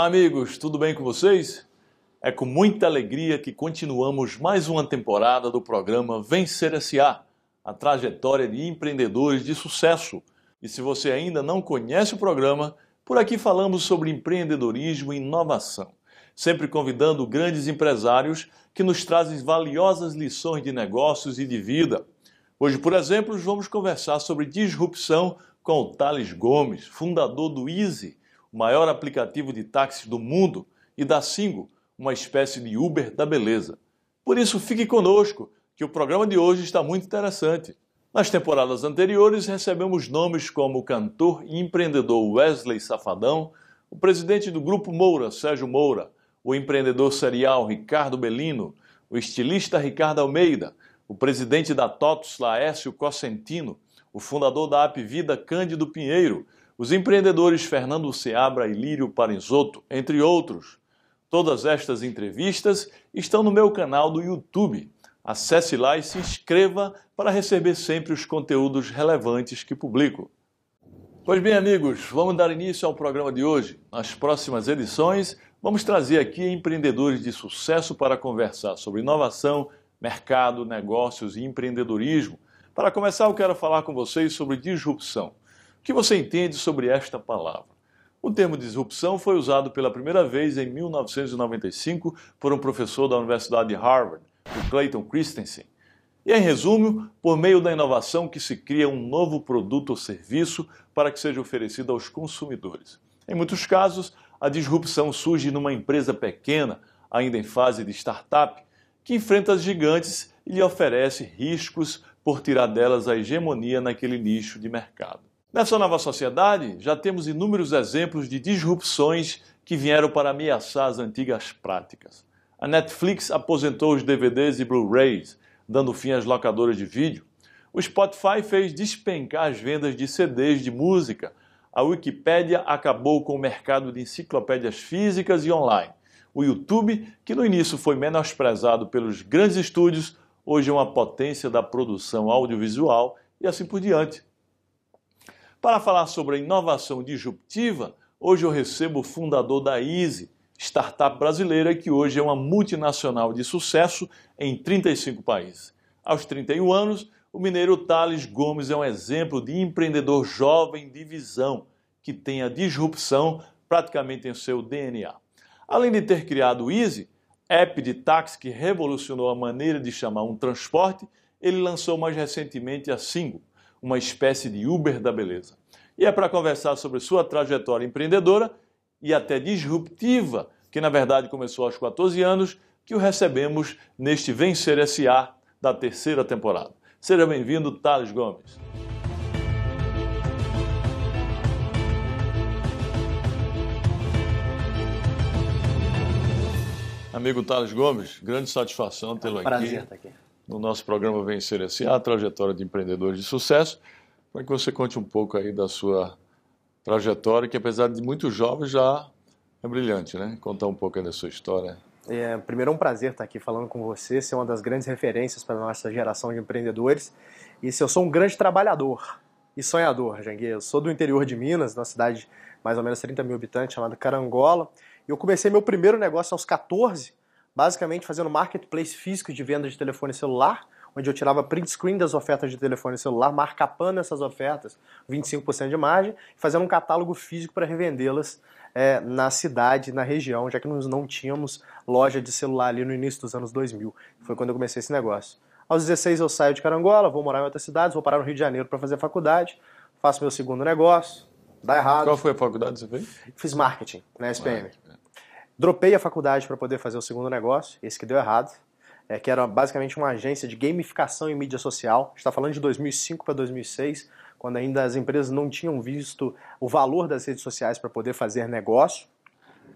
Olá, amigos, tudo bem com vocês? É com muita alegria que continuamos mais uma temporada do programa Vencer S.A., a trajetória de empreendedores de sucesso. E se você ainda não conhece o programa, por aqui falamos sobre empreendedorismo e inovação, sempre convidando grandes empresários que nos trazem valiosas lições de negócios e de vida. Hoje, por exemplo, vamos conversar sobre disrupção com o Thales Gomes, fundador do Easy, o maior aplicativo de táxis do mundo, e da Singo, uma espécie de Uber da beleza. Por isso, fique conosco, que o programa de hoje está muito interessante. Nas temporadas anteriores, recebemos nomes como o cantor e empreendedor Wesley Safadão, o presidente do Grupo Moura, Sérgio Moura, o empreendedor serial Ricardo Belino, o estilista Ricardo Almeida, o presidente da TOTUS Laércio Cosentino, o fundador da App Vida Cândido Pinheiro, os empreendedores Fernando Seabra e Lírio Parinzotto, entre outros. Todas estas entrevistas estão no meu canal do YouTube. Acesse lá e se inscreva para receber sempre os conteúdos relevantes que publico. Pois bem, amigos, vamos dar início ao programa de hoje. Nas próximas edições, vamos trazer aqui empreendedores de sucesso para conversar sobre inovação, mercado, negócios e empreendedorismo para começar, eu quero falar com vocês sobre disrupção. O que você entende sobre esta palavra? O termo disrupção foi usado pela primeira vez em 1995 por um professor da Universidade de Harvard, o Clayton Christensen. E, em resumo, por meio da inovação que se cria um novo produto ou serviço para que seja oferecido aos consumidores. Em muitos casos, a disrupção surge numa empresa pequena, ainda em fase de startup, que enfrenta as gigantes e lhe oferece riscos por tirar delas a hegemonia naquele nicho de mercado. Nessa nova sociedade, já temos inúmeros exemplos de disrupções que vieram para ameaçar as antigas práticas. A Netflix aposentou os DVDs e Blu-rays, dando fim às locadoras de vídeo. O Spotify fez despencar as vendas de CDs de música. A Wikipédia acabou com o mercado de enciclopédias físicas e online. O YouTube, que no início foi menosprezado pelos grandes estúdios, hoje é uma potência da produção audiovisual e assim por diante. Para falar sobre a inovação disruptiva, hoje eu recebo o fundador da Easy, startup brasileira que hoje é uma multinacional de sucesso em 35 países. Aos 31 anos, o mineiro Thales Gomes é um exemplo de empreendedor jovem de visão que tem a disrupção praticamente em seu DNA. Além de ter criado o Easy, app de táxi que revolucionou a maneira de chamar um transporte, ele lançou mais recentemente a Singo, uma espécie de Uber da beleza. E é para conversar sobre sua trajetória empreendedora e até disruptiva, que na verdade começou aos 14 anos, que o recebemos neste Vencer SA da terceira temporada. Seja bem-vindo, Thales Gomes. Amigo Thales Gomes, grande satisfação tê-lo aqui. Prazer estar aqui. No nosso programa Vencer S.A., a trajetória de empreendedores de sucesso, para que você conte um pouco aí da sua trajetória, que apesar de muito jovem já é brilhante, né? Contar um pouco aí da sua história. É, primeiro é um prazer estar aqui falando com você, ser uma das grandes referências para a nossa geração de empreendedores. E se eu sou um grande trabalhador e sonhador, Jangue, eu sou do interior de Minas, numa cidade de mais ou menos 30 mil habitantes, chamada Carangola, eu comecei meu primeiro negócio aos 14, basicamente fazendo marketplace físico de venda de telefone celular, onde eu tirava print screen das ofertas de telefone celular, marcapando essas ofertas, 25% de margem, e fazendo um catálogo físico para revendê-las é, na cidade, na região, já que nós não tínhamos loja de celular ali no início dos anos 2000. Foi quando eu comecei esse negócio. Aos 16 eu saio de Carangola, vou morar em outras cidades, vou parar no Rio de Janeiro para fazer faculdade, faço meu segundo negócio, dá errado. Qual foi a faculdade que você fez? Fiz marketing na SPM. Dropei a faculdade para poder fazer o segundo negócio, esse que deu errado, é, que era basicamente uma agência de gamificação em mídia social. está falando de 2005 para 2006, quando ainda as empresas não tinham visto o valor das redes sociais para poder fazer negócio.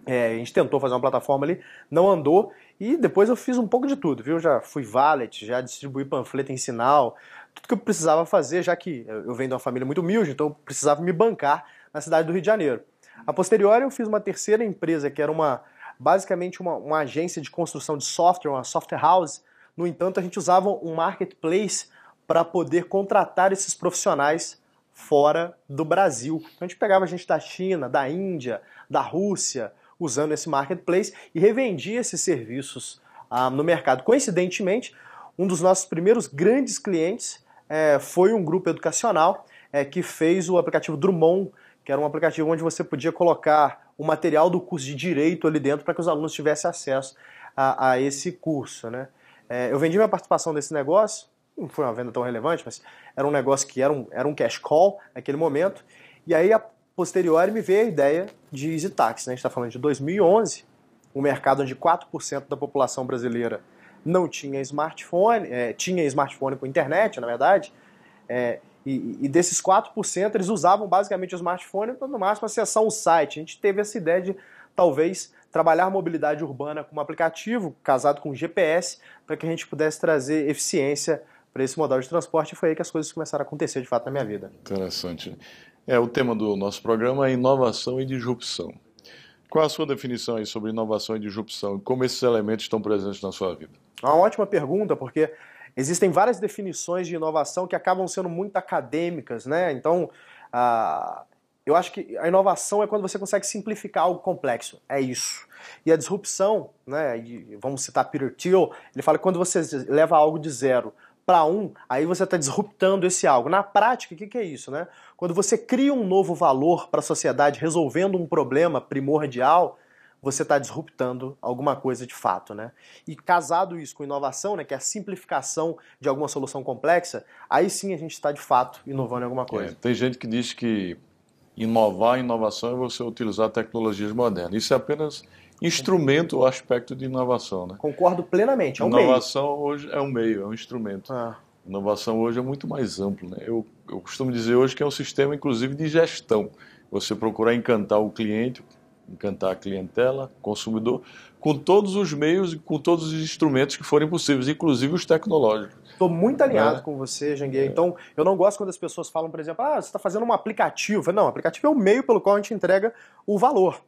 É, a gente tentou fazer uma plataforma ali, não andou, e depois eu fiz um pouco de tudo, viu? Já fui valet, já distribuí panfleto em sinal, tudo que eu precisava fazer, já que eu venho de uma família muito humilde, então eu precisava me bancar na cidade do Rio de Janeiro. A posteriori eu fiz uma terceira empresa, que era uma basicamente uma, uma agência de construção de software, uma software house. No entanto, a gente usava um marketplace para poder contratar esses profissionais fora do Brasil. Então a gente pegava gente da China, da Índia, da Rússia, usando esse marketplace e revendia esses serviços ah, no mercado. Coincidentemente, um dos nossos primeiros grandes clientes é, foi um grupo educacional é, que fez o aplicativo Drummond, que era um aplicativo onde você podia colocar o material do curso de Direito ali dentro para que os alunos tivessem acesso a, a esse curso. Né? É, eu vendi minha participação desse negócio, não foi uma venda tão relevante, mas era um negócio que era um, era um cash call naquele momento, e aí a posteriori me veio a ideia de Easy Taxi. Né? A gente está falando de 2011, um mercado onde 4% da população brasileira não tinha smartphone, é, tinha smartphone com internet, na verdade, é, e, e, desses 4% eles usavam basicamente o smartphone para no máximo acessar um site. A gente teve essa ideia de talvez trabalhar mobilidade urbana com um aplicativo casado com GPS para que a gente pudesse trazer eficiência para esse modal de transporte e foi aí que as coisas começaram a acontecer de fato na minha vida. Interessante. É, o tema do nosso programa é inovação e disrupção. Qual a sua definição aí sobre inovação e disrupção e como esses elementos estão presentes na sua vida? Uma ótima pergunta, porque existem várias definições de inovação que acabam sendo muito acadêmicas, né? Então, uh, eu acho que a inovação é quando você consegue simplificar algo complexo. É isso. E a disrupção, né? vamos citar Peter Thiel, ele fala que quando você leva algo de zero para um, aí você está disruptando esse algo. Na prática, o que, que, é isso? Né? Quando você cria um novo valor para a sociedade resolvendo um problema primordial, você está disruptando alguma coisa de fato. Né? E casado isso com inovação, né, que é a simplificação de alguma solução complexa, aí sim a gente está de fato inovando em alguma coisa. É, tem gente que diz que inovar, inovação é você utilizar tecnologias modernas. Isso é apenas instrumento ou aspecto de inovação. Né? Concordo plenamente, é um inovação meio. hoje é um meio, é um instrumento. Ah. Inovação hoje é muito mais amplo. Né? Eu, eu costumo dizer hoje que é um sistema, inclusive, de gestão. Você procurar encantar o cliente, encantar a clientela, consumidor, com todos os meios e com todos os instrumentos que forem possíveis, inclusive os tecnológicos. Estou muito alinhado é. com você, Janguei. É. Então, eu não gosto quando as pessoas falam, por exemplo, ah, você está fazendo um aplicativo. Não, o aplicativo é o meio pelo qual a gente entrega o valor.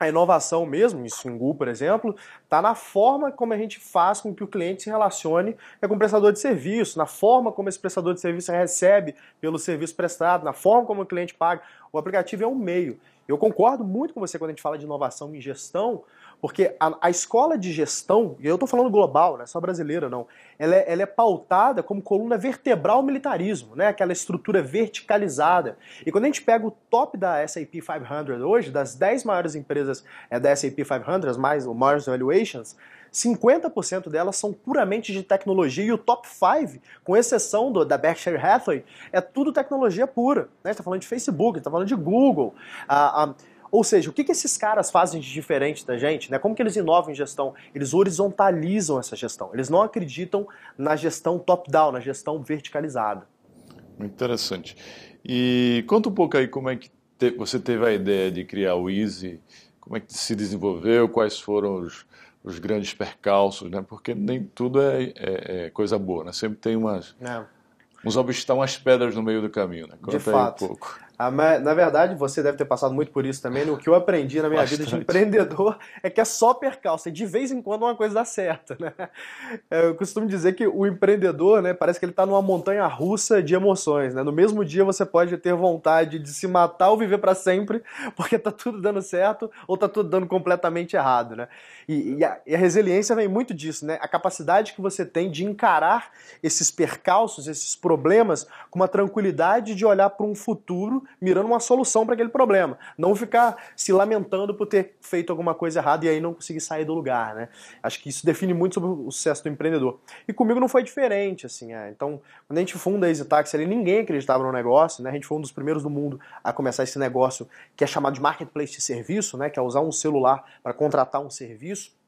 A inovação mesmo, em Singu, por exemplo, está na forma como a gente faz com que o cliente se relacione com o prestador de serviço, na forma como esse prestador de serviço recebe pelo serviço prestado, na forma como o cliente paga. O aplicativo é um meio. Eu concordo muito com você quando a gente fala de inovação em gestão, porque a, a escola de gestão, e eu estou falando global, não é só brasileira não, ela é, ela é, pautada como coluna vertebral militarismo, né? aquela estrutura verticalizada. E quando a gente pega o top da SAP 500 hoje, das 10 maiores empresas é, da SAP 500, mais o Mars Valuations, 50% delas são puramente de tecnologia e o top 5, com exceção do, da Berkshire Hathaway, é tudo tecnologia pura. Né? está falando de Facebook, está falando de Google. A, a, ou seja, o que, que esses caras fazem de diferente da gente? Né? Como que eles inovam em gestão? Eles horizontalizam essa gestão. Eles não acreditam na gestão top-down, na gestão verticalizada. Muito interessante. E conta um pouco aí como é que te, você teve a ideia de criar o Easy, como é que se desenvolveu, quais foram os, os grandes percalços, né? Porque nem tudo é, é, é coisa boa, né? Sempre tem umas... É. Uns obstáculos, umas pedras no meio do caminho, né? Conta de fato. Um pouco. Ah, na verdade, você deve ter passado muito por isso também. O que eu aprendi na minha Bastante. vida de empreendedor é que é só percalço. E de vez em quando uma coisa dá certo. Né? É, eu costumo dizer que o empreendedor né, parece que ele está numa montanha russa de emoções. Né? No mesmo dia você pode ter vontade de se matar ou viver para sempre, porque está tudo dando certo ou está tudo dando completamente errado. Né? E, e, a, e, a, resiliência vem muito disso, né? a capacidade que você tem de encarar esses percalços, esses problemas, com uma tranquilidade de olhar para um futuro mirando uma solução para aquele problema. Não ficar se lamentando por ter feito alguma coisa errada e aí não conseguir sair do lugar, né? Acho que isso define muito sobre o sucesso do empreendedor. E comigo não foi diferente, assim. É. Então, quando a gente funda a EasyTaxi ali, ninguém acreditava no negócio, né? A gente foi um dos primeiros do mundo a começar esse negócio que é chamado de marketplace de serviço, né? Que é usar um celular para contratar um serviço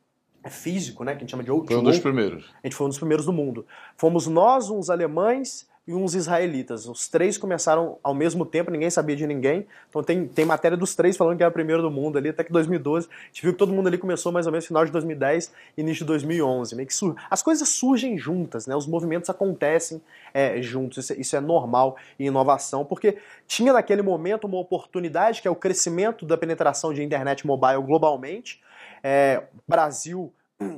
é físico, né, que a gente chama de outro. Foi um dos primeiros. A gente foi um dos primeiros do mundo. Fomos nós, uns alemães e uns israelitas. Os três começaram ao mesmo tempo, ninguém sabia de ninguém. Então tem, tem matéria dos três falando que era o primeiro do mundo ali, até que 2012. A gente viu que todo mundo ali começou mais ou menos no final de 2010 início de 2011. Meio que sur... As coisas surgem juntas, né? os movimentos acontecem é, juntos. Isso é, isso é normal em inovação, porque tinha naquele momento uma oportunidade que é o crescimento da penetração de internet mobile globalmente. É, Brasil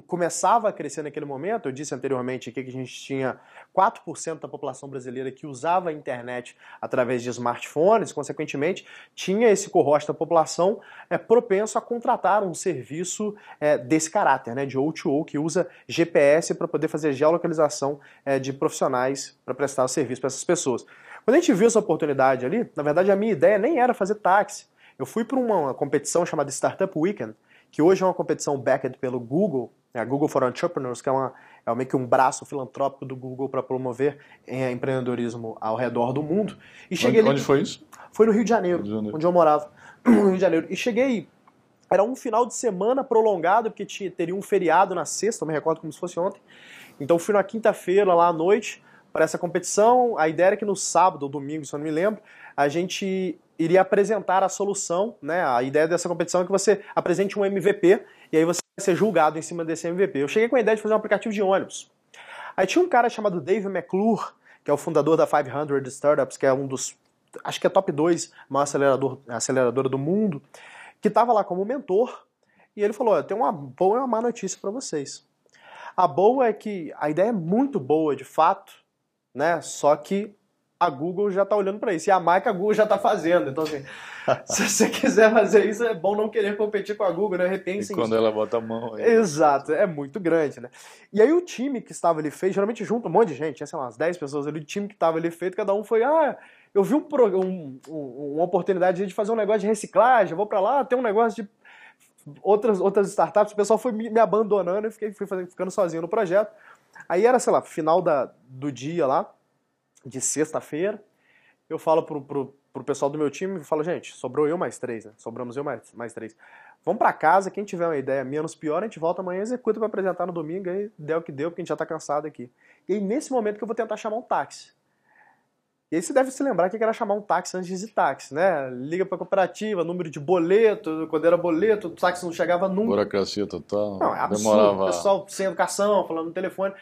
começava a crescer naquele momento, eu disse anteriormente aqui que a gente tinha 4% da população brasileira que usava a internet através de smartphones, consequentemente, tinha esse cohort da população é, propenso a contratar um serviço é, desse caráter, né, de O2O, que usa GPS para poder fazer geolocalização é, de profissionais para prestar o serviço para essas pessoas. Quando a gente viu essa oportunidade ali, na verdade a minha ideia nem era fazer táxi. Eu fui para uma competição chamada Startup Weekend, que hoje é uma competição backed pelo Google, né, a Google for Entrepreneurs, que é, uma, é meio que um braço filantrópico do Google para promover é, empreendedorismo ao redor do mundo. E cheguei onde, ali, onde foi isso? Foi no Rio de, Janeiro, Rio de Janeiro, onde eu morava, no Rio de Janeiro. E cheguei, era um final de semana prolongado, porque tinha, teria um feriado na sexta, eu me recordo como se fosse ontem. Então fui na quinta-feira lá à noite para essa competição. A ideia era que no sábado ou domingo, se eu não me lembro, a gente iria apresentar a solução, né? A ideia dessa competição é que você apresente um MVP e aí você vai ser julgado em cima desse MVP. Eu cheguei com a ideia de fazer um aplicativo de ônibus. Aí tinha um cara chamado Dave McClure, que é o fundador da 500 Startups, que é um dos, acho que é top 2 maior acelerador, aceleradora do mundo, que estava lá como mentor, e ele falou, tem uma boa e uma má notícia para vocês. A boa é que a ideia é muito boa, de fato, né? Só que a Google já está olhando para isso. E a marca a Google já está fazendo. Então, assim, se você quiser fazer isso, é bom não querer competir com a Google, né? Repensem e quando isso. ela bota a mão. Aí. Exato, é muito grande, né? E aí o time que estava ali feito, geralmente junto um monte de gente, tinha, sei lá, umas 10 pessoas ali, o time que estava ali feito, cada um foi, ah, eu vi um, um, um, uma oportunidade de fazer um negócio de reciclagem, vou para lá, tem um negócio de outras, outras startups, o pessoal foi me, me abandonando, eu fiquei fui fazendo, ficando sozinho no projeto. Aí era, sei lá, final da, do dia lá, de sexta-feira, eu falo pro, pro, pro pessoal do meu time, eu falo, gente, sobrou eu mais três, né? Sobramos eu mais, mais três. Vamos para casa, quem tiver uma ideia menos pior, a gente volta amanhã, executa para apresentar no domingo, aí deu o que deu, porque a gente já tá cansado aqui. E aí, nesse momento que eu vou tentar chamar um táxi. E aí você deve se lembrar que era chamar um táxi antes de táxi, né? Liga pra cooperativa, número de boleto, quando era boleto, o táxi não chegava nunca. Burocracia total. Não, é absurdo. Demorava... O pessoal sem educação, falando no telefone.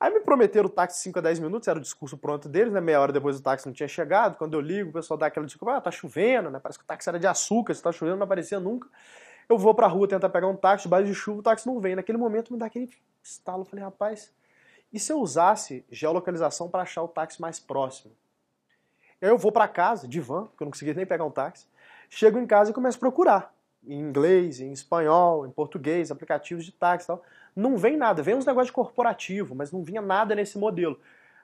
Aí me prometeram o táxi 5 a 10 minutos, era o discurso pronto deles, né? Meia hora depois o táxi não tinha chegado. Quando eu ligo, o pessoal dá aquela desculpa, ah, tá chovendo, né? Parece que o táxi era de açúcar, se tá chovendo não aparecia nunca. Eu vou pra rua tentar pegar um táxi, debaixo de chuva, o táxi não vem. Naquele momento me dá aquele estalo, eu falei, rapaz, e se eu usasse geolocalização para achar o táxi mais próximo? Eu vou para casa, de van, porque eu não conseguia nem pegar um táxi. Chego em casa e começo a procurar. Em inglês, em espanhol, em português, aplicativos de táxi e tal não vem nada. Vem uns negócios corporativo, mas não vinha nada nesse modelo.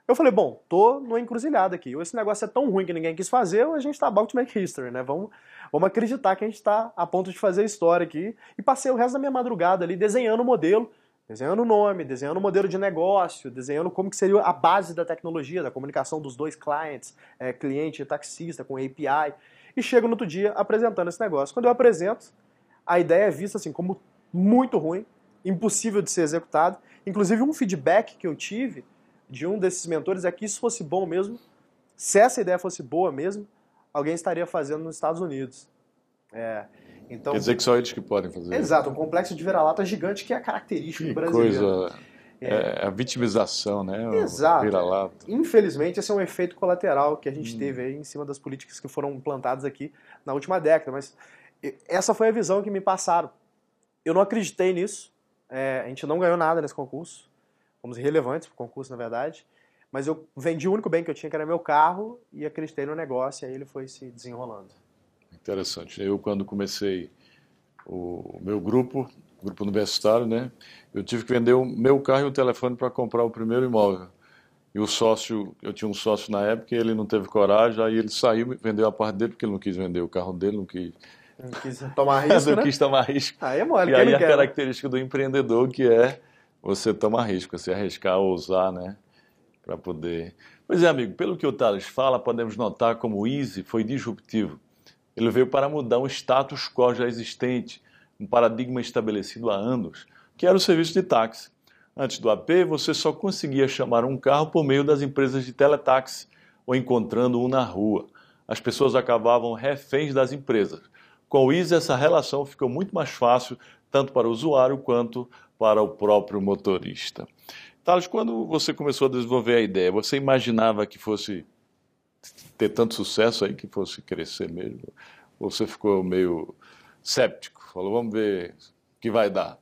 Eu falei, bom, tô numa encruzilhada aqui. Ou esse negócio é tão ruim que ninguém quis fazer, ou a gente tá about to make history, né? Vamos, vamos acreditar que a gente está a ponto de fazer história aqui. E passei o resto da minha madrugada ali desenhando o modelo, desenhando o nome, desenhando o modelo de negócio, desenhando como que seria a base da tecnologia, da comunicação dos dois clientes, é, cliente e taxista, com API. E chego no outro dia apresentando esse negócio. Quando eu apresento, a ideia é vista assim como muito ruim, impossível de ser executado. Inclusive, um feedback que eu tive de um desses mentores é que isso fosse bom mesmo, se essa ideia fosse boa mesmo, alguém estaria fazendo nos Estados Unidos. É, então, Quer dizer que só eles que podem fazer. Exato, um complexo de vira-lata gigante que é característico que do brasileiro. Coisa... É, é a vitimização, né? Exato. Infelizmente, esse é um efeito colateral que a gente hum. teve aí em cima das políticas que foram implantadas aqui na última década. Mas essa foi a visão que me passaram. Eu não acreditei nisso. É, a gente não ganhou nada nesse concurso. Fomos irrelevantes pro concurso, na verdade. Mas eu vendi o único bem que eu tinha, que era meu carro, e acreditei no negócio, e aí ele foi se desenrolando. Interessante. Eu, quando comecei o meu grupo, grupo universitário, né, eu tive que vender o meu carro e o telefone para comprar o primeiro imóvel. E o sócio, eu tinha um sócio na época, e ele não teve coragem, aí ele saiu, vendeu a parte dele, porque ele não quis vender o carro dele, não quis não quis tomar risco, não né? quis tomar risco. Aí é mole, E aí a quer, característica do empreendedor que é você tomar risco, você arriscar, ousar, né? Para poder... Pois é, amigo, pelo que o Thales fala, podemos notar como o Easy foi disruptivo. Ele veio para mudar um status quo já existente, um paradigma estabelecido há anos, que era o serviço de táxi. Antes do AP, você só conseguia chamar um carro por meio das empresas de teletaxi ou encontrando um na rua. As pessoas acabavam reféns das empresas. Com o Easy, essa relação ficou muito mais fácil, tanto para o usuário quanto para o próprio motorista. Thales, quando você começou a desenvolver a ideia, você imaginava que fosse ter tanto sucesso aí, que fosse crescer mesmo? Ou você ficou meio séptico? Falou, vamos ver o que vai dar?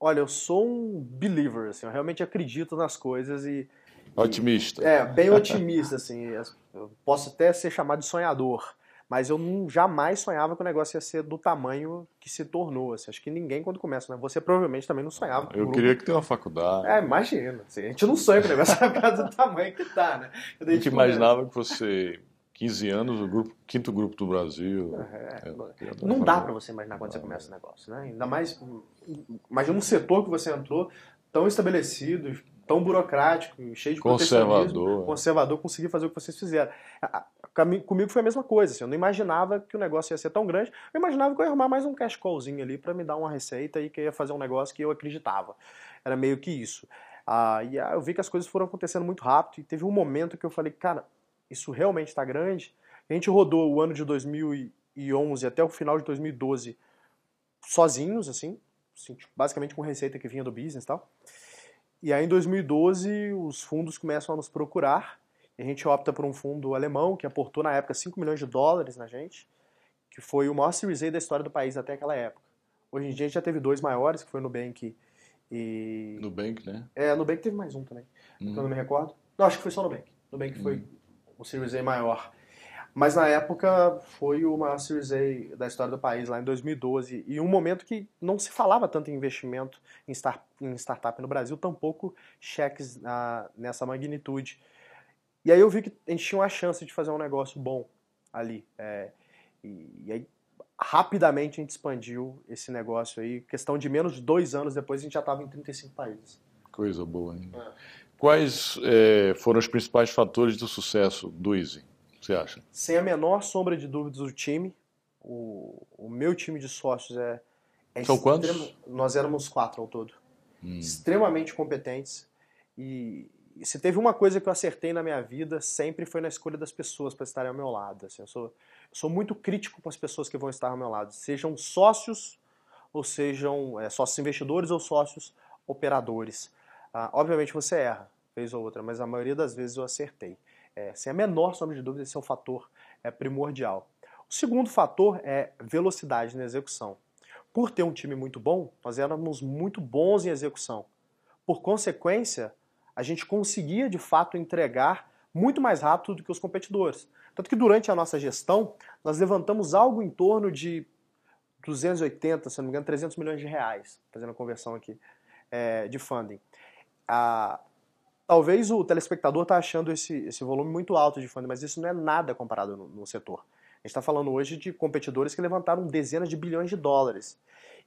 Olha, eu sou um believer, assim, eu realmente acredito nas coisas e. Otimista. É, bem otimista, assim. Eu posso até ser chamado de sonhador, mas eu não, jamais sonhava que o negócio ia ser do tamanho que se tornou. Assim. Acho que ninguém, quando começa, né? Você provavelmente também não sonhava. Eu queria que tenha uma faculdade. É, imagina. Assim, a gente não sonha com o negócio do tamanho que tá, né? A gente imaginava que você 15 anos, o grupo, quinto grupo do Brasil. É, é, não dá para você imaginar quando você começa o negócio, né? Ainda mais, imagina um setor que você entrou tão estabelecido, tão burocrático, cheio de conservador, conservador, conseguir fazer o que vocês fizeram. Comigo foi a mesma coisa, assim, eu não imaginava que o negócio ia ser tão grande, eu imaginava que eu ia arrumar mais um cash callzinho ali para me dar uma receita e que eu ia fazer um negócio que eu acreditava. Era meio que isso. Ah, e eu vi que as coisas foram acontecendo muito rápido e teve um momento que eu falei, cara, isso realmente está grande. A gente rodou o ano de 2011 até o final de 2012 sozinhos, assim, assim tipo, basicamente com receita que vinha do business e tal. E aí em 2012 os fundos começam a nos procurar a gente opta por um fundo alemão que aportou na época 5 milhões de dólares na gente, que foi o maior Series A da história do país até aquela época. Hoje em dia a gente já teve dois maiores, que foi o Nubank e... Nubank, né? É, Nubank teve mais um também, uhum. que eu não me recordo. Não, acho que foi só Nubank. Nubank uhum. foi o Series A maior. Mas na época foi o maior Series A da história do país, lá em 2012. E um momento que não se falava tanto em investimento em, start, em startup no Brasil, tampouco cheques na, nessa magnitude. E aí eu vi que a gente tinha uma chance de fazer um negócio bom ali. É, e, e, aí rapidamente a gente expandiu esse negócio aí. Questão de menos de dois anos depois a gente já estava em 35 países. Coisa boa, hein? É. Quais é, foram os principais fatores do sucesso do Easy, você acha? Sem a menor sombra de dúvidas, o time. O, o meu time de sócios é. é São quantos? Nós éramos quatro ao todo. Hum. Extremamente competentes. E se teve uma coisa que eu acertei na minha vida, sempre foi na escolha das pessoas para estarem ao meu lado. Assim, eu, sou, eu sou muito crítico com as pessoas que vão estar ao meu lado, sejam sócios, ou sejam é, sócios investidores ou sócios operadores. Ah, obviamente você erra, vez ou outra, mas a maioria das vezes eu acertei. É, sem a menor sombra de dúvida, esse é um fator é, primordial. O segundo fator é velocidade na execução. Por ter um time muito bom, nós éramos muito bons em execução. Por consequência, a gente conseguia de fato entregar muito mais rápido do que os competidores. Tanto que durante a nossa gestão, nós levantamos algo em torno de 280, se não me engano, 300 milhões de reais, fazendo a conversão aqui, é, de funding. A, talvez o telespectador está achando esse, esse volume muito alto de funding, mas isso não é nada comparado no, no setor. A gente está falando hoje de competidores que levantaram dezenas de bilhões de dólares.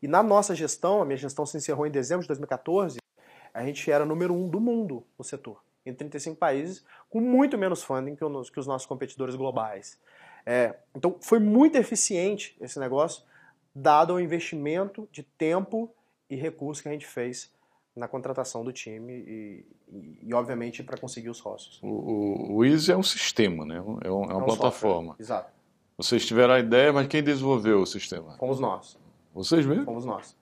E na nossa gestão, a minha gestão se encerrou em dezembro de 2014, a gente era número um do mundo no setor, em 35 países, com muito menos funding que, os, que os nossos competidores globais. É, então foi muito eficiente esse negócio, dado o investimento de tempo e recursos que a gente fez na contratação do time e, e, e obviamente, para conseguir os sócios. O, o, o Easy é um sistema, né? é, um, é uma é um plataforma. Software. Exato. Vocês tiveram a ideia, mas quem desenvolveu o sistema? Fomos nós. Vocês mesmo? Fomos nós.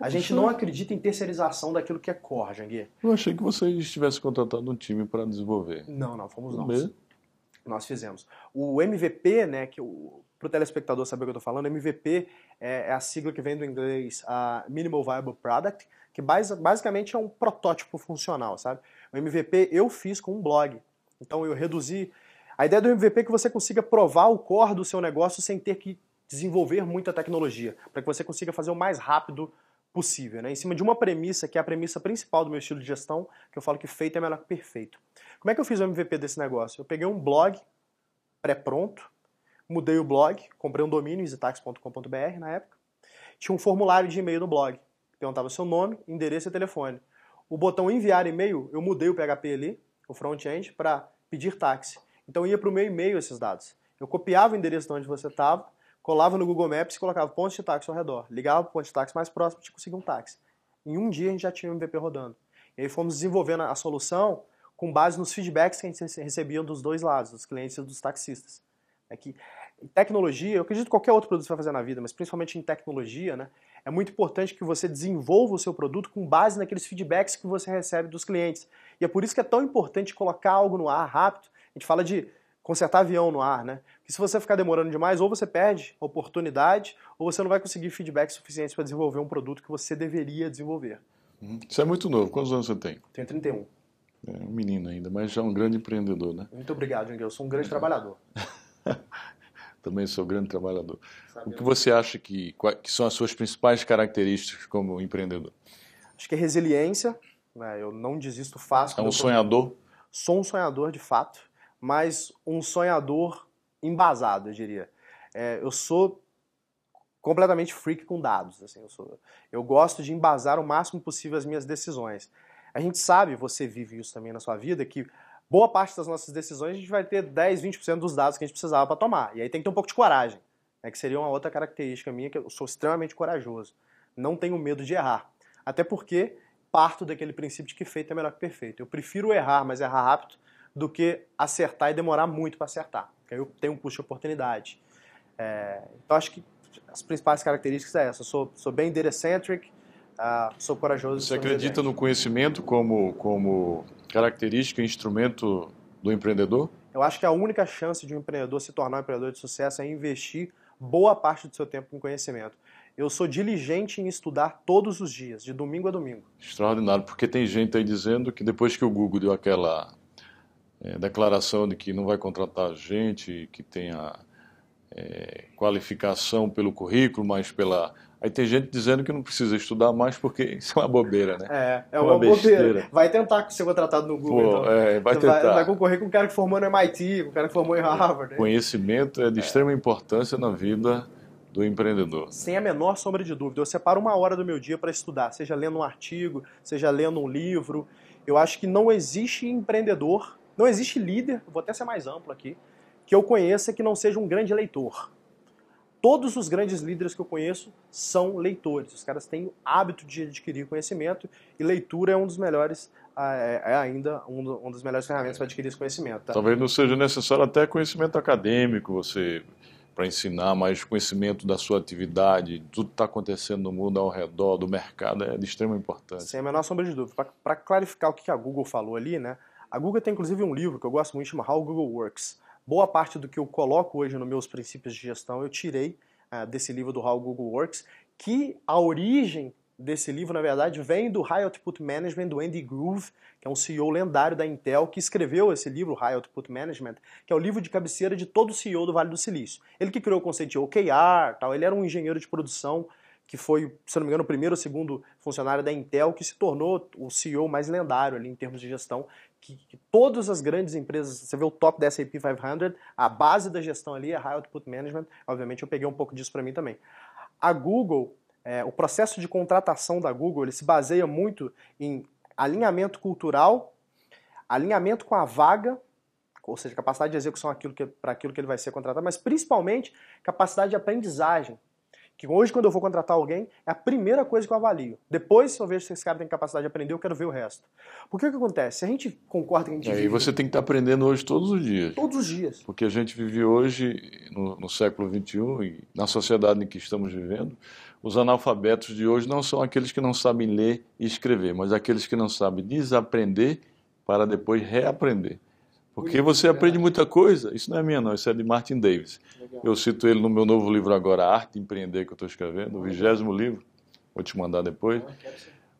A gente não acredita em terceirização daquilo que é core, Janguier. Eu achei que vocês tivessem contratado um time para desenvolver. Não, não, fomos nós. Mesmo? Nós fizemos. O MVP, né, que para o telespectador saber o que eu estou falando, MVP é, é, a sigla que vem do inglês a Minimal Viable Product, que basicamente é um protótipo funcional, sabe? O MVP eu fiz com um blog. Então eu reduzi. A ideia do MVP é que você consiga provar o core do seu negócio sem ter que desenvolver muita tecnologia, para que você consiga fazer o mais rápido possível, né? Em cima de uma premissa que é a premissa principal do meu estilo de gestão, que eu falo que feito é melhor que perfeito. Como é que eu fiz o MVP desse negócio? Eu peguei um blog pré-pronto, mudei o blog, comprei um domínio, easytax.com.br na época, tinha um formulário de e-mail no blog perguntava seu nome, endereço e telefone. O botão enviar e-mail, eu mudei o PHP ali, o front-end, para pedir táxi. Então ia para o meu e-mail esses dados. Eu copiava o endereço de onde você estava, colava no Google Maps e colocava pontos de táxi ao redor. Ligava para o ponto de táxi mais próximo e conseguia um táxi. Em um dia a gente já tinha o MVP rodando. E aí fomos desenvolvendo a solução com base nos feedbacks que a gente recebia dos dois lados, dos clientes e dos taxistas. É que tecnologia, eu acredito que qualquer outro produto você vai fazer na vida, mas principalmente em tecnologia, né, é muito importante que você desenvolva o seu produto com base naqueles feedbacks que você recebe dos clientes. E é por isso que é tão importante colocar algo no ar rápido. A gente fala de consertar avião no ar, né? Que se você ficar demorando demais, ou você perde oportunidade, ou você não vai conseguir feedback suficiente para desenvolver um produto que você deveria desenvolver. Uhum. Você é muito novo. Quantos anos você tem? Tenho 31. É um menino ainda, mas já é um grande empreendedor, né? Muito obrigado, Miguel. Eu sou um grande trabalhador. Também sou um grande trabalhador. O que você acha que, que são as suas principais características como empreendedor? Acho que é resiliência. Né? Eu não desisto fácil. É um sonhador? Sou um sonhador, de fato, mas um sonhador embasado, eu diria. É, eu sou completamente freak com dados. Assim, eu, sou, eu gosto de embasar o máximo possível as minhas decisões. A gente sabe, você vive isso também na sua vida, que boa parte das nossas decisões a gente vai ter 10, 20% dos dados que a gente precisava para tomar. E aí tem que ter um pouco de coragem, né, que seria uma outra característica minha, que eu sou extremamente corajoso. Não tenho medo de errar. Até porque parto daquele princípio de que feito é melhor que perfeito. Eu prefiro errar, mas errar rápido, do que acertar e demorar muito para acertar. Porque aí eu tenho um custo de oportunidade. É, então acho que as principais características é essa. Eu sou, sou bem data-centric, uh, sou corajoso. Você acredita no conhecimento como, como característica e instrumento do empreendedor? Eu acho que a única chance de um empreendedor se tornar um empreendedor de sucesso é investir boa parte do seu tempo em conhecimento. Eu sou diligente em estudar todos os dias, de domingo a domingo. Extraordinário, porque tem gente aí dizendo que depois que o Google deu aquela é, declaração de que não vai contratar gente que tenha é, qualificação pelo currículo, mas pela Aí tem gente dizendo que não precisa estudar mais porque isso é uma bobeira, né? É, é uma, uma bobeira. Vai tentar ser contratado no Google, Pô, então. É, vai tentar. Vai, vai, concorrer com um cara que formou no MIT, com um cara que formou em Harvard. Né? Conhecimento é de é. extrema importância na vida do empreendedor. Sem a menor sombra de dúvida. Eu separo uma hora do meu dia para estudar, seja lendo um artigo, seja lendo um livro. Eu acho que não existe empreendedor, não existe líder, vou até ser mais amplo aqui, que eu conheça que não seja um grande leitor. Todos os grandes líderes que eu conheço são leitores. Os caras têm o hábito de adquirir conhecimento e leitura é um dos melhores, ah, é, é ainda um, dos melhores ferramentas para adquirir esse conhecimento. Tá? Talvez não seja necessário até conhecimento acadêmico, você para ensinar mais conhecimento da sua atividade, tudo que está acontecendo no mundo ao redor, do mercado, é de extrema importância. Sem a menor sombra de dúvida. Para clarificar o que a Google falou ali, né? A Google tem inclusive um livro que eu gosto muito, chama How Google Works Boa parte do que eu coloco hoje nos meus princípios de gestão eu tirei uh, desse livro do How Google Works, que a origem desse livro, na verdade, vem do High Output Management do Andy Grove, que é um CEO lendário da Intel, que escreveu esse livro, High Output Management, que é o livro de cabeceira de todo CEO do Vale do Silício. Ele que criou o conceito de OKR, tal, ele era um engenheiro de produção que foi, se não me engano, o primeiro ou segundo funcionário da Intel, que se tornou o CEO mais lendário ali em termos de gestão, que, que, todas as grandes empresas, você vê o top da S&P 500, a base da gestão ali é High Output Management, obviamente eu peguei um pouco disso para mim também. A Google, é, o processo de contratação da Google, ele se baseia muito em alinhamento cultural, alinhamento com a vaga, ou seja, capacidade de execução para aquilo que ele vai ser contratado, mas principalmente capacidade de aprendizagem que hoje, quando eu vou contratar alguém, é a primeira coisa que eu avalio. Depois, se eu vejo se esse cara tem capacidade de aprender, eu quero ver o resto. Porque o que acontece? Se a gente concorda que a gente é, vive... E você tem que estar aprendendo hoje todos os dias. Todos os dias. Porque a gente vive hoje, no, no século XXI, e na sociedade em que estamos vivendo, os analfabetos de hoje não são aqueles que não sabem ler e escrever, mas aqueles que não sabem desaprender para depois reaprender. Porque você aprende muita coisa. Isso não é minha, não. Isso é de Martin Davis. Eu cito ele no meu novo livro agora, A Arte de Empreender, que eu estou escrevendo, o vigésimo livro. Vou te mandar depois.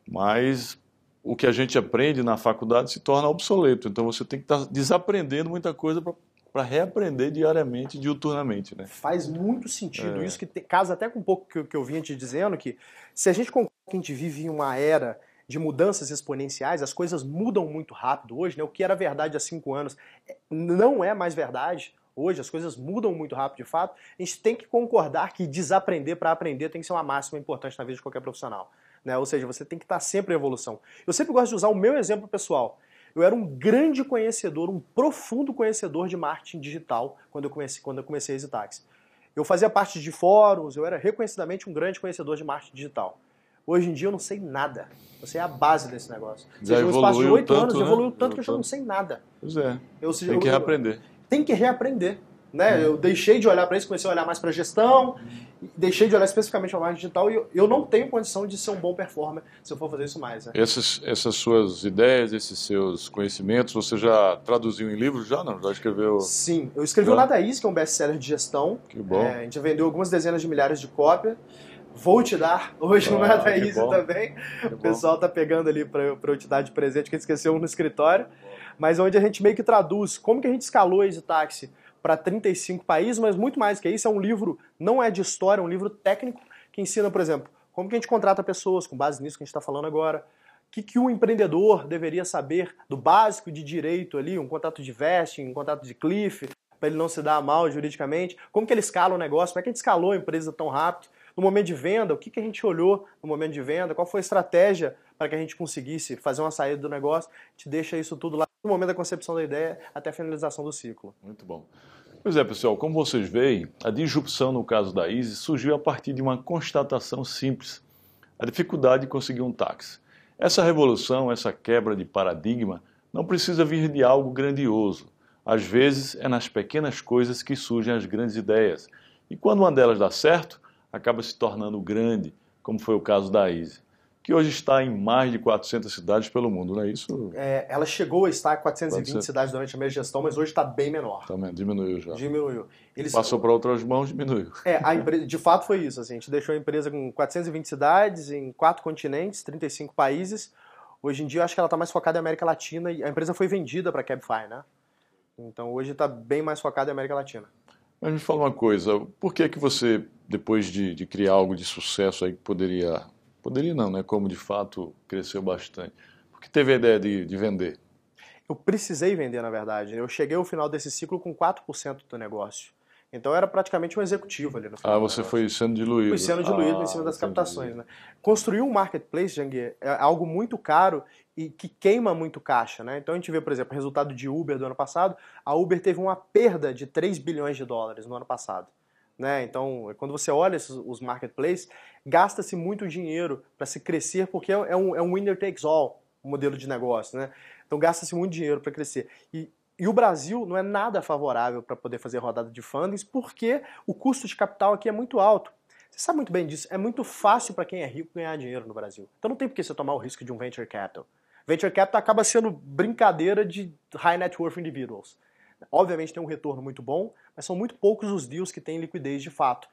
Mas o que a gente aprende na faculdade se torna obsoleto. Então você tem que estar tá desaprendendo muita coisa para reaprender diariamente, diuturnamente. Né? Faz muito sentido. É. Isso que te, casa até com um pouco que, que eu vinha te dizendo, que se a gente concorda que a gente vive em uma era de mudanças exponenciais, as coisas mudam muito rápido hoje, né? O que era verdade há cinco anos é, não é mais verdade hoje, as coisas mudam muito rápido de fato. A gente tem que concordar que desaprender para aprender tem que ser uma máxima importante na vida de qualquer profissional. Né? Ou seja, você tem que estar sempre em evolução. Eu sempre gosto de usar o meu exemplo pessoal. Eu era um grande conhecedor, um profundo conhecedor de marketing digital quando eu comecei, quando eu comecei a EasyTax. Eu fazia parte de fóruns, eu era reconhecidamente um grande conhecedor de marketing digital. Hoje em dia eu não sei nada. Eu sei a base desse negócio. Já seja, no espaço de oito anos, né? evoluiu tanto que eu já não sei nada. Pois é. Eu, seja, tem que eu, reaprender. Tem que reaprender. Né? Eu deixei de olhar para isso, comecei a olhar mais para gestão, deixei de olhar especificamente para marketing digital e eu, eu, não tenho condição de ser um bom performer se eu for fazer isso mais. Né? Essas, essas suas ideias, esses seus conhecimentos, você já traduziu em livros? Já não? Já escreveu? Sim, eu escrevi já? o Nada Is, que é um best-seller de gestão. Que bom. É, a gente já vendeu algumas dezenas de milhares de cópias. Vou te dar. Hoje ah, um Nada Easy também. Que o pessoal bom. tá pegando ali para eu te dar de presente, que esqueceu um no escritório. Mas onde a gente meio que traduz como que a gente escalou esse táxi para 35 países, mas muito mais que isso, é um livro, não é de história, é um livro técnico que ensina, por exemplo, como que a gente contrata pessoas, com base nisso que a gente está falando agora, o que, que um empreendedor deveria saber do básico de direito ali, um contrato de vesting, um contrato de cliff, para ele não se dar mal juridicamente, como que ele escala o negócio, como é que a gente escalou a empresa tão rápido, no momento de venda, o que, que a gente olhou no momento de venda, qual foi a estratégia para que a gente conseguisse fazer uma saída do negócio, a gente deixa isso tudo lá no momento da concepção da ideia até a finalização do ciclo. Muito bom. Pois é, pessoal, como vocês veem, a disrupção no caso da Easy surgiu a partir de uma constatação simples: a dificuldade de conseguir um táxi. Essa revolução, essa quebra de paradigma, não precisa vir de algo grandioso. Às vezes é nas pequenas coisas que surgem as grandes ideias. E quando uma delas dá certo, acaba se tornando grande, como foi o caso da Easy que hoje está em mais de 400 cidades pelo mundo, não é isso? É, ela chegou a estar em 420 400. cidades durante a minha gestão, mas hoje está bem menor. Também, diminuiu já. Diminuiu. Eles... Passou para outras mãos, diminuiu. É, a empresa, de fato foi isso. Assim, a gente deixou a empresa com 420 cidades, em quatro continentes, 35 países. Hoje em dia, eu acho que ela está mais focada em América Latina e a empresa foi vendida para a Cabify, né? Então, hoje está bem mais focada em América Latina. Mas me fala uma coisa, por que que você, depois de, de criar algo de sucesso aí que poderia Poderia não, né? Como de fato cresceu bastante. Porque teve a ideia de, de vender. Eu precisei vender, na verdade. Eu cheguei ao final desse ciclo com 4% do negócio. Então era praticamente um executivo ali no final. Ah, você foi sendo diluído. Fui sendo diluído ah, em cima das entendi. captações. Né? Construir um marketplace, Janguier, é algo muito caro e que queima muito caixa. Né? Então a gente vê, por exemplo, o resultado de Uber do ano passado. A Uber teve uma perda de 3 bilhões de dólares no ano passado. Né? Então, quando você olha esses, os marketplaces, gasta-se muito dinheiro para se crescer, porque é, é um, é um winner takes all o modelo de negócio. Né? Então, gasta-se muito dinheiro para crescer. E, e o Brasil não é nada favorável para poder fazer rodada de fundings, porque o custo de capital aqui é muito alto. Você sabe muito bem disso. É muito fácil para quem é rico ganhar dinheiro no Brasil. Então não tem por que você tomar o risco de um venture capital. Venture capital acaba sendo brincadeira de high net worth individuals. Obviamente tem um retorno muito bom, mas são muito poucos os deals que têm liquidez de fato.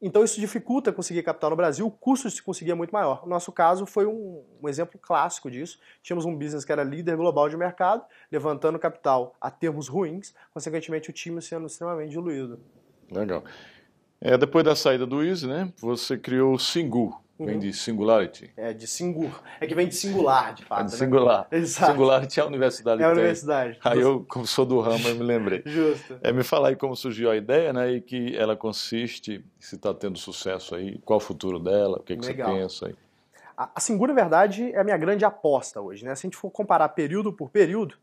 Então isso dificulta conseguir capital no Brasil, o custo de se conseguir é muito maior. O nosso caso foi um, um, exemplo clássico disso. Tínhamos um business que era líder global de mercado, levantando capital a termos ruins, consequentemente o time sendo extremamente diluído. Legal. É, depois da saída do Easy, né, você criou o Singu, Vem de singularity. É, de singur. É que vem de singular, de fato. É de né? singular. Exato. Singularity é a universidade. É a universidade. Aí eu, como sou do ramo, eu me lembrei. Justo. É, me falar aí como surgiu a ideia, né? E que ela consiste, se está tendo sucesso aí, qual o futuro dela, o que, que você pensa aí. A, a Singu, na verdade, é a minha grande aposta hoje, né? Se a gente for comparar período por período,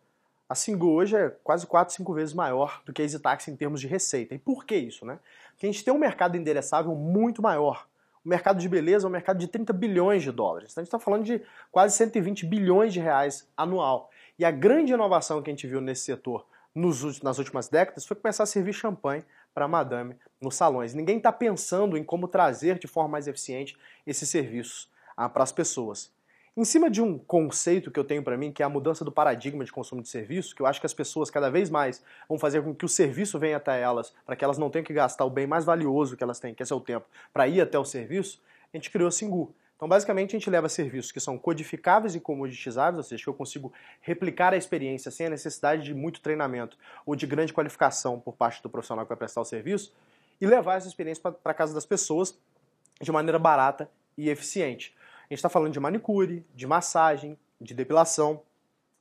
a Singu hoje é quase 4, 5 vezes maior do que a EasyTaxi em termos de receita. E por que isso, né? Porque a gente tem um mercado endereçável muito maior o mercado de beleza é um mercado de 30 bilhões de dólares. Então a gente está falando de quase 120 bilhões de reais anual. E a grande inovação que a gente viu nesse setor nos, nas últimas décadas foi começar a servir champanhe para madame nos salões. Ninguém está pensando em como trazer de forma mais eficiente esses serviços ah, para as pessoas. Em cima de um conceito que eu tenho para mim, que é a mudança do paradigma de consumo de serviço, que eu acho que as pessoas cada vez mais vão fazer com que o serviço venha até elas, para que elas não tenham que gastar o bem mais valioso que elas têm, que é seu tempo, para ir até o serviço, a gente criou a Singu. Então, basicamente, a gente leva serviços que são codificáveis e comoditizáveis, ou seja, que eu consigo replicar a experiência sem a necessidade de muito treinamento ou de grande qualificação por parte do profissional que vai prestar o serviço, e levar essa experiência para casa das pessoas de maneira barata e eficiente. Gente está falando de manicure, de massagem, de depilação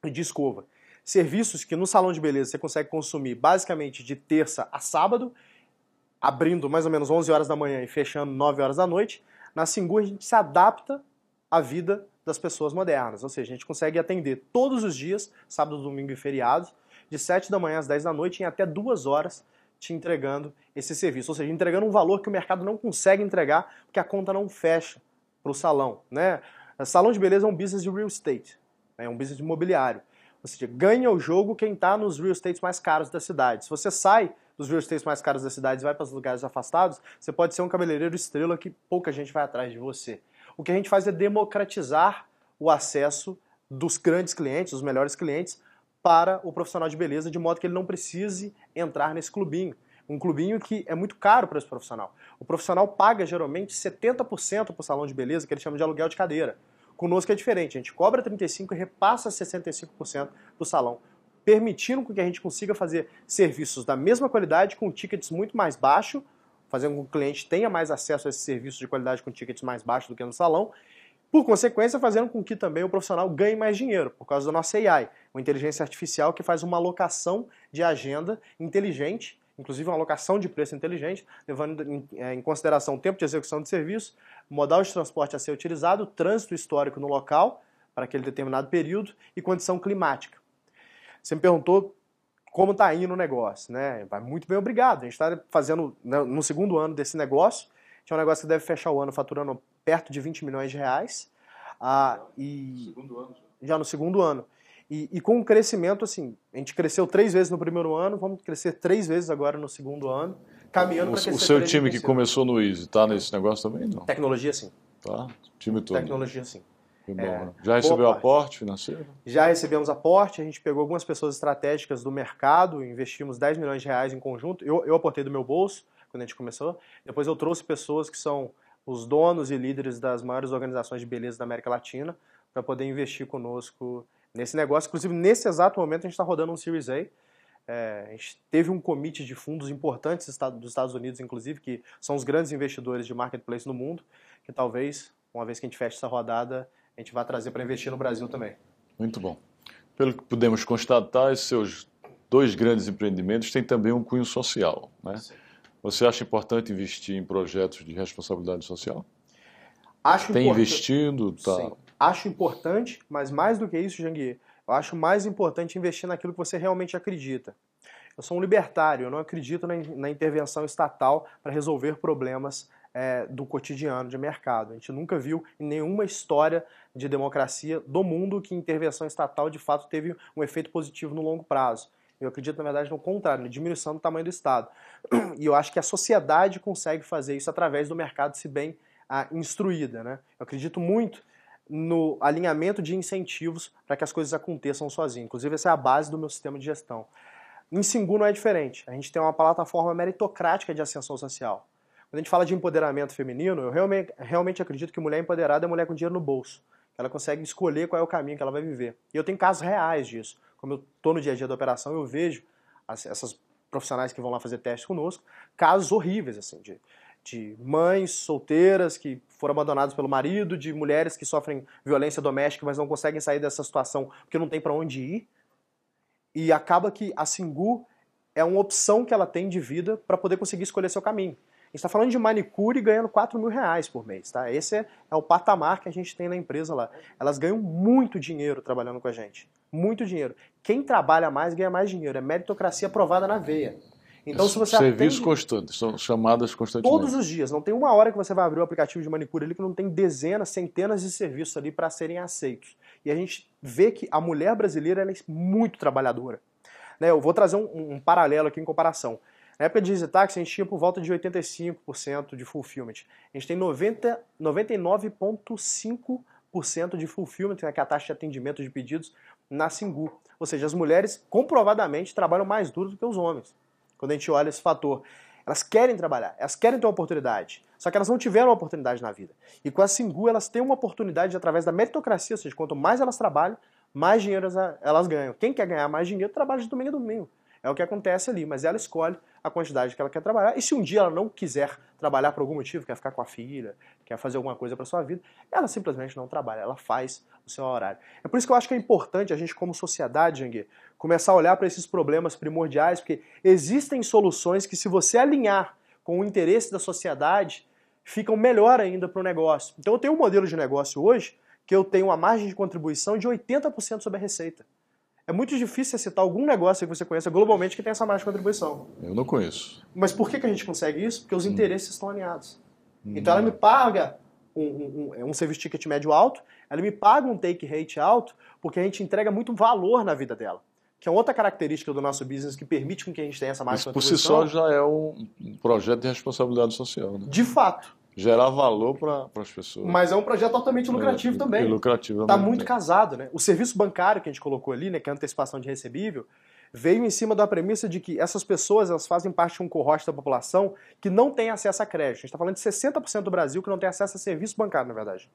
e de escova. Serviços que no salão de beleza você consegue consumir basicamente de terça a sábado, abrindo mais ou menos 11 horas da manhã e fechando 9 horas da noite. Na Singu a gente se adapta à vida das pessoas modernas, ou seja, a gente consegue atender todos os dias, sábado, domingo e feriados, de 7 da manhã às 10 da noite em até 2 horas te entregando esse serviço, ou seja, entregando um valor que o mercado não consegue entregar porque a conta não fecha para o salão. Né? Salão de beleza é um business de real estate, né? é um business imobiliário. Ou seja, ganha o jogo quem está nos real estates mais caros da cidade. Se você sai dos real estates mais caros da cidade e vai para os lugares afastados, você pode ser um cabeleireiro estrela que pouca gente vai atrás de você. O que a gente faz é democratizar o acesso dos grandes clientes, dos melhores clientes, para o profissional de beleza, de modo que ele não precise entrar nesse clubinho. Um clubinho que é muito caro para esse profissional. O profissional paga geralmente 70% para o salão de beleza, que ele chama de aluguel de cadeira. Conosco é diferente, a gente cobra 35% e repassa 65% para o salão, permitindo que a gente consiga fazer serviços da mesma qualidade com tickets muito mais baixos, fazendo com que o cliente tenha mais acesso a esses serviços de qualidade com tickets mais baixos do que no salão, por consequência, fazendo com que também o profissional ganhe mais dinheiro, por causa da nossa AI, uma inteligência artificial que faz uma alocação de agenda inteligente inclusive uma alocação de preço inteligente, levando em, é, consideração o tempo de execução de serviço, modal de transporte a ser utilizado, trânsito histórico no local para aquele determinado período e condição climática. Você me perguntou como está indo o negócio, né? Vai muito bem, obrigado. A gente está fazendo né, no segundo ano desse negócio, que é um negócio que deve fechar o ano faturando perto de 20 milhões de reais. Ah, e segundo ano. Já no segundo ano. E, e, com um crescimento, assim, a gente cresceu três vezes no primeiro ano, vamos crescer três vezes agora no segundo ano, caminhando para. O seu time que começou no Easy está nesse negócio também? Não. Tecnologia, sim. Tá, time todo. Tecnologia, sim. É, né? Já recebeu aporte financeiro? Já recebemos aporte, a gente pegou algumas pessoas estratégicas do mercado, investimos 10 milhões de reais em conjunto. Eu, eu aportei do meu bolso quando a gente começou. Depois eu trouxe pessoas que são os donos e líderes das maiores organizações de beleza da América Latina para poder investir conosco nesse negócio. Inclusive, nesse exato momento, a gente está rodando um Series A. É, a gente teve um comitê de fundos importantes dos Estados Unidos, inclusive, que são os grandes investidores de marketplace no mundo, que talvez, uma vez que a gente feche essa rodada, a gente vá trazer para investir no Brasil também. Muito bom. Pelo que podemos constatar, esses seus dois grandes empreendimentos têm também um cunho social. Né? Você acha importante investir em projetos de responsabilidade social? Acho Tem investido? Tá. Sim. Acho importante, mas mais do que isso, Janguier, eu acho mais importante investir naquilo que você realmente acredita. Eu sou um libertário, eu não acredito na, na intervenção estatal para resolver problemas é, do cotidiano de mercado. A gente nunca viu em nenhuma história de democracia do mundo que intervenção estatal de fato teve um efeito positivo no longo prazo. Eu acredito, na verdade, no contrário, na diminuição do tamanho do Estado. E eu acho que a sociedade consegue fazer isso através do mercado, se bem ah, instruída. Né? Eu acredito muito no alinhamento de incentivos para que as coisas aconteçam sozinhas. Inclusive, essa é a base do meu sistema de gestão. Em Singu não é diferente. A gente tem uma plataforma meritocrática de ascensão social. Quando a gente fala de empoderamento feminino, eu realmente, realmente acredito que mulher empoderada é mulher com dinheiro no bolso. Ela consegue escolher qual é o caminho que ela vai viver. E eu tenho casos reais disso. Como eu estou no dia a dia da operação, eu vejo as, essas profissionais que vão lá fazer testes conosco, casos horríveis, assim, de de mães solteiras que foram abandonadas pelo marido, de mulheres que sofrem violência doméstica, mas não conseguem sair dessa situação porque não tem para onde ir. E acaba que a Singu é uma opção que ela tem de vida para poder conseguir escolher seu caminho. A gente está falando de manicure ganhando 4 mil reais por mês, tá? Esse é, é o patamar que a gente tem na empresa lá. Elas ganham muito dinheiro trabalhando com a gente. Muito dinheiro. Quem trabalha mais ganha mais dinheiro. É meritocracia aprovada na veia. Então, se você Serviços atende... constantes, são chamadas constantemente. Todos os dias. Não tem uma hora que você vai abrir o aplicativo de manicure ali que não tem dezenas, centenas de serviços ali para serem aceitos. E a gente vê que a mulher brasileira é muito trabalhadora. Né, eu vou trazer um, um, paralelo aqui em comparação. Na época de Visitax, a gente tinha por volta de 85% de fulfillment. A gente tem 99,5% de fulfillment, né, que é a taxa de atendimento de pedidos, na Singu. Ou seja, as mulheres comprovadamente trabalham mais duro do que os homens quando a gente olha esse fator. Elas querem trabalhar, elas querem ter uma oportunidade, só que elas não tiveram uma oportunidade na vida. E com a Singu, elas têm uma oportunidade através da meritocracia, ou seja, quanto mais elas trabalham, mais dinheiro elas ganham. Quem quer ganhar mais dinheiro, trabalha de domingo a domingo. É o que acontece ali, mas ela escolhe a quantidade que ela quer trabalhar. E se um dia ela não quiser trabalhar por algum motivo, quer ficar com a filha, quer fazer alguma coisa para sua vida, ela simplesmente não trabalha, ela faz o seu horário. É por isso que eu acho que é importante a gente, como sociedade, Jangue, começar a olhar para esses problemas primordiais, porque existem soluções que, se você alinhar com o interesse da sociedade, ficam melhor ainda para o negócio. Então eu tenho um modelo de negócio hoje que eu tenho uma margem de contribuição de 80% sobre a receita. É muito difícil citar algum negócio que você conheça globalmente que tem essa margem de contribuição. Eu não conheço. Mas por que, que a gente consegue isso? Porque os hum. interesses estão alinhados. Hum. Então ela me paga um, um, um, um serviço ticket médio alto, ela me paga um take rate alto, porque a gente entrega muito valor na vida dela. Que é outra característica do nosso business que permite com que a gente tenha essa margem Isso por si só já é um projeto de responsabilidade social. Né? De fato. Gerar valor para as pessoas. Mas é um projeto altamente lucrativo é, também. E lucrativo Está muito casado, né? O serviço bancário que a gente colocou ali, né, que é a antecipação de recebível, veio em cima da premissa de que essas pessoas elas fazem parte de um corrote da população que não tem acesso a crédito. A gente está falando de 60% do Brasil que não tem acesso a serviço bancário, na verdade.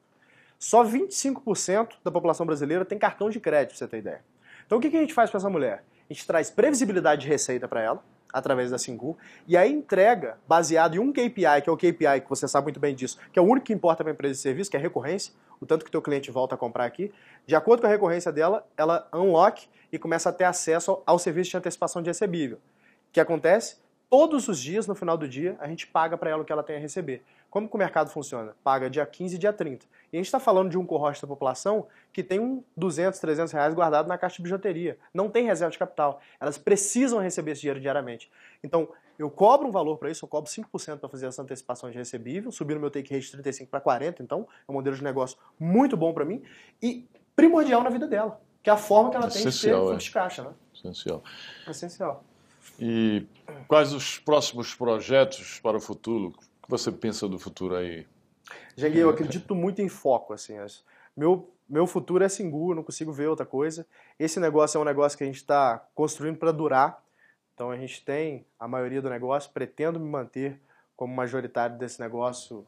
Só 25% da população brasileira tem cartão de crédito, pra você ter ideia. Então o que a gente faz para essa mulher? A gente traz previsibilidade de receita para ela, através da Singu, e aí entrega, baseado em um KPI, que é o KPI que você sabe muito bem disso, que é o único que importa para a empresa de serviço, que é a recorrência, o tanto que o teu cliente volta a comprar aqui. De acordo com a recorrência dela, ela unlock e começa a ter acesso ao serviço de antecipação de recebível. O que acontece? Todos os dias, no final do dia, a gente paga para ela o que ela tem a receber. Como que o mercado funciona? Paga dia 15 e dia 30. E a gente está falando de um corrote da população que tem um 200, 300 reais guardado na caixa de bijuteria. Não tem reserva de capital. Elas precisam receber esse dinheiro diariamente. Então, eu cobro um valor para isso, eu cobro 5% para fazer essa antecipação de recebível, subindo meu take rate de 35 para 40, então é um modelo de negócio muito bom para mim e primordial na vida dela, que é a forma que ela tem de ter é. de caixa, né? Essencial. Essencial. E quais os próximos projetos para o futuro? Que você pensa do futuro aí? Janguei, eu acredito muito em foco, assim. Meu, meu futuro é Singu, eu não consigo ver outra coisa. Esse negócio é um negócio que a gente está construindo para durar. Então a gente tem a maioria do negócio, pretendo me manter como majoritário desse negócio.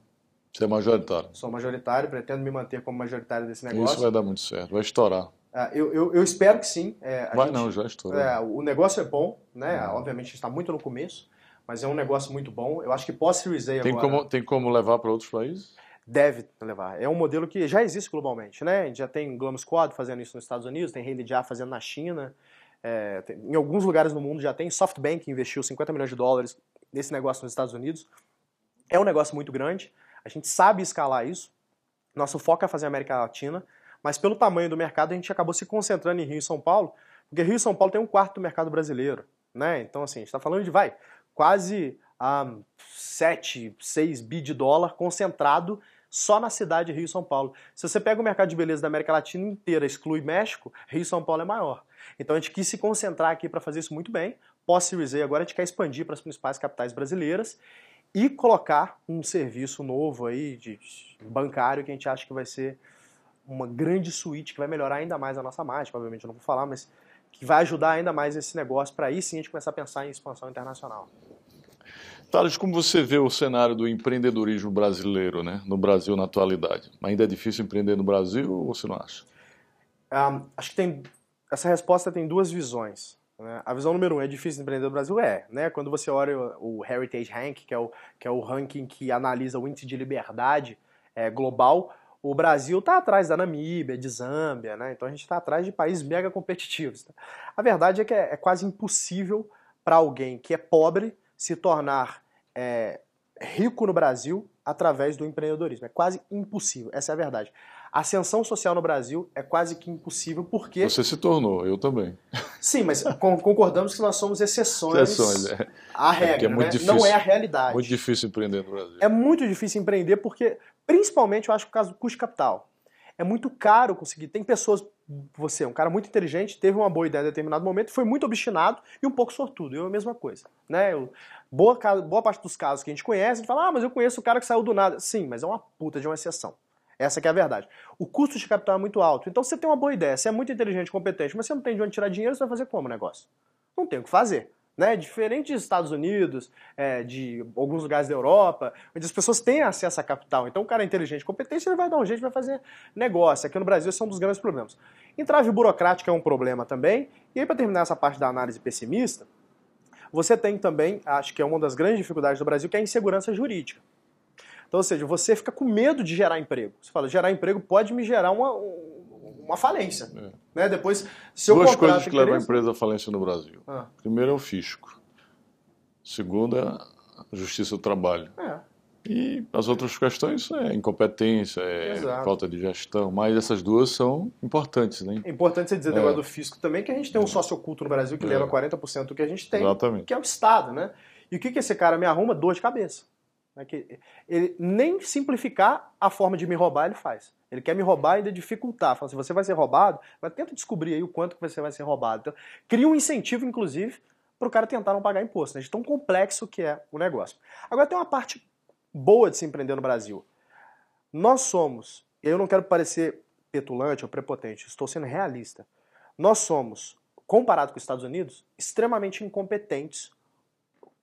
Você é majoritário? Sou majoritário, pretendo me manter como majoritário desse negócio. Isso vai dar muito certo, vai estourar. É, eu, eu, eu, espero que sim. É, vai gente, não, já estourou. É, o negócio é bom, né? Uhum. Obviamente está muito no começo, mas é um negócio muito bom. Eu acho que pós-Series A tem agora... Como, tem como levar para outros países? Deve levar. É um modelo que já existe globalmente, né? A gente já tem Global Squad fazendo isso nos Estados Unidos, tem Rede Já fazendo na China. É, tem, em alguns lugares no mundo já tem. SoftBank investiu 50 milhões de dólares nesse negócio nos Estados Unidos. É um negócio muito grande. A gente sabe escalar isso. Nosso foco é fazer a América Latina, mas pelo tamanho do mercado a gente acabou se concentrando em Rio e São Paulo, porque Rio e São Paulo tem um quarto do mercado brasileiro, né? Então assim, a gente está falando de vai quase um, 7, 6 bi de dólar concentrado só na cidade de Rio e São Paulo. Se você pega o mercado de beleza da América Latina inteira, exclui México, Rio e São Paulo é maior. Então a gente quis se concentrar aqui para fazer isso muito bem. Pós-Series A agora a gente quer expandir para as principais capitais brasileiras e colocar um serviço novo aí de bancário que a gente acha que vai ser uma grande suíte que vai melhorar ainda mais a nossa mágica, obviamente eu não vou falar, mas que vai ajudar ainda mais esse negócio para aí sim a gente começar a pensar em expansão internacional. Thales, como você vê o cenário do empreendedorismo brasileiro, né, no Brasil na atualidade? Ainda é difícil empreender no Brasil ou você não acha? Um, acho que tem essa resposta tem duas visões. Né? A visão número um é difícil empreender no Brasil é, né? Quando você olha o, o Heritage Rank, que é o, que é o ranking que analisa o índice de liberdade é, global, o Brasil está atrás da Namíbia, de Zâmbia, né? Então a gente está atrás de países mega competitivos. Tá? A verdade é que é, é quase impossível para alguém que é pobre se tornar é, rico no Brasil através do empreendedorismo. É quase impossível, essa é a verdade. A ascensão social no Brasil é quase que impossível porque. Você se tornou, eu também. Sim, mas concordamos que nós somos exceções, exceções é. à é regra. É né? difícil, Não é a realidade. Muito difícil empreender no Brasil. É muito difícil empreender porque, principalmente, eu acho por causa do custo capital. É muito caro conseguir. Tem pessoas, você é um cara muito inteligente, teve uma boa ideia em determinado momento, foi muito obstinado e um pouco sortudo. Eu a mesma coisa. Né? Eu, boa, boa parte dos casos que a gente conhece, a gente fala, ah, mas eu conheço o cara que saiu do nada. Sim, mas é uma puta de uma exceção. Essa é a verdade. O custo de capital é muito alto. Então você tem uma boa ideia, você é muito inteligente, competente, mas você não tem de onde tirar dinheiro, você vai fazer como o negócio? Não tem o que fazer. Né? Diferente dos Estados Unidos, é, de alguns lugares da Europa, onde as pessoas têm acesso a capital. Então o cara é inteligente, competente, ele vai dar um jeito, vai fazer negócio. Aqui no Brasil esse é um dos grandes problemas. Entrave burocrática é um problema também. E aí para terminar essa parte da análise pessimista, você tem também, acho que é uma das grandes dificuldades do Brasil, que é a insegurança jurídica. Então, ou seja, você fica com medo de gerar emprego. Você fala, gerar emprego pode me gerar uma, uma falência. É. Né? Depois, se Duas coisas que levam a empresa à falência no Brasil. Ah. Primeiro é o fisco. Segundo é a justiça do trabalho. É. E as outras questões é incompetência, é Exato. falta de gestão, mas essas duas são importantes, né? É importante você dizer é. negócio do fisco também, que a gente tem um sócio oculto no Brasil que é. leva 40% do que a gente tem, Exatamente. que é o Estado, né? E o que, que esse cara me arruma? Dor de cabeça. Né, que ele nem simplificar a forma de me roubar ele faz. Ele quer me roubar e ainda dificultar. Fala assim, você vai ser roubado, mas tenta descobrir aí o quanto que você vai ser roubado. Então, cria um incentivo, inclusive, para o cara tentar não pagar imposto, né, de tão complexo que é o negócio. Agora tem uma parte boa de se empreender no Brasil. Nós somos, e eu não quero parecer petulante ou prepotente, estou sendo realista. Nós somos, comparado com os Estados Unidos, extremamente incompetentes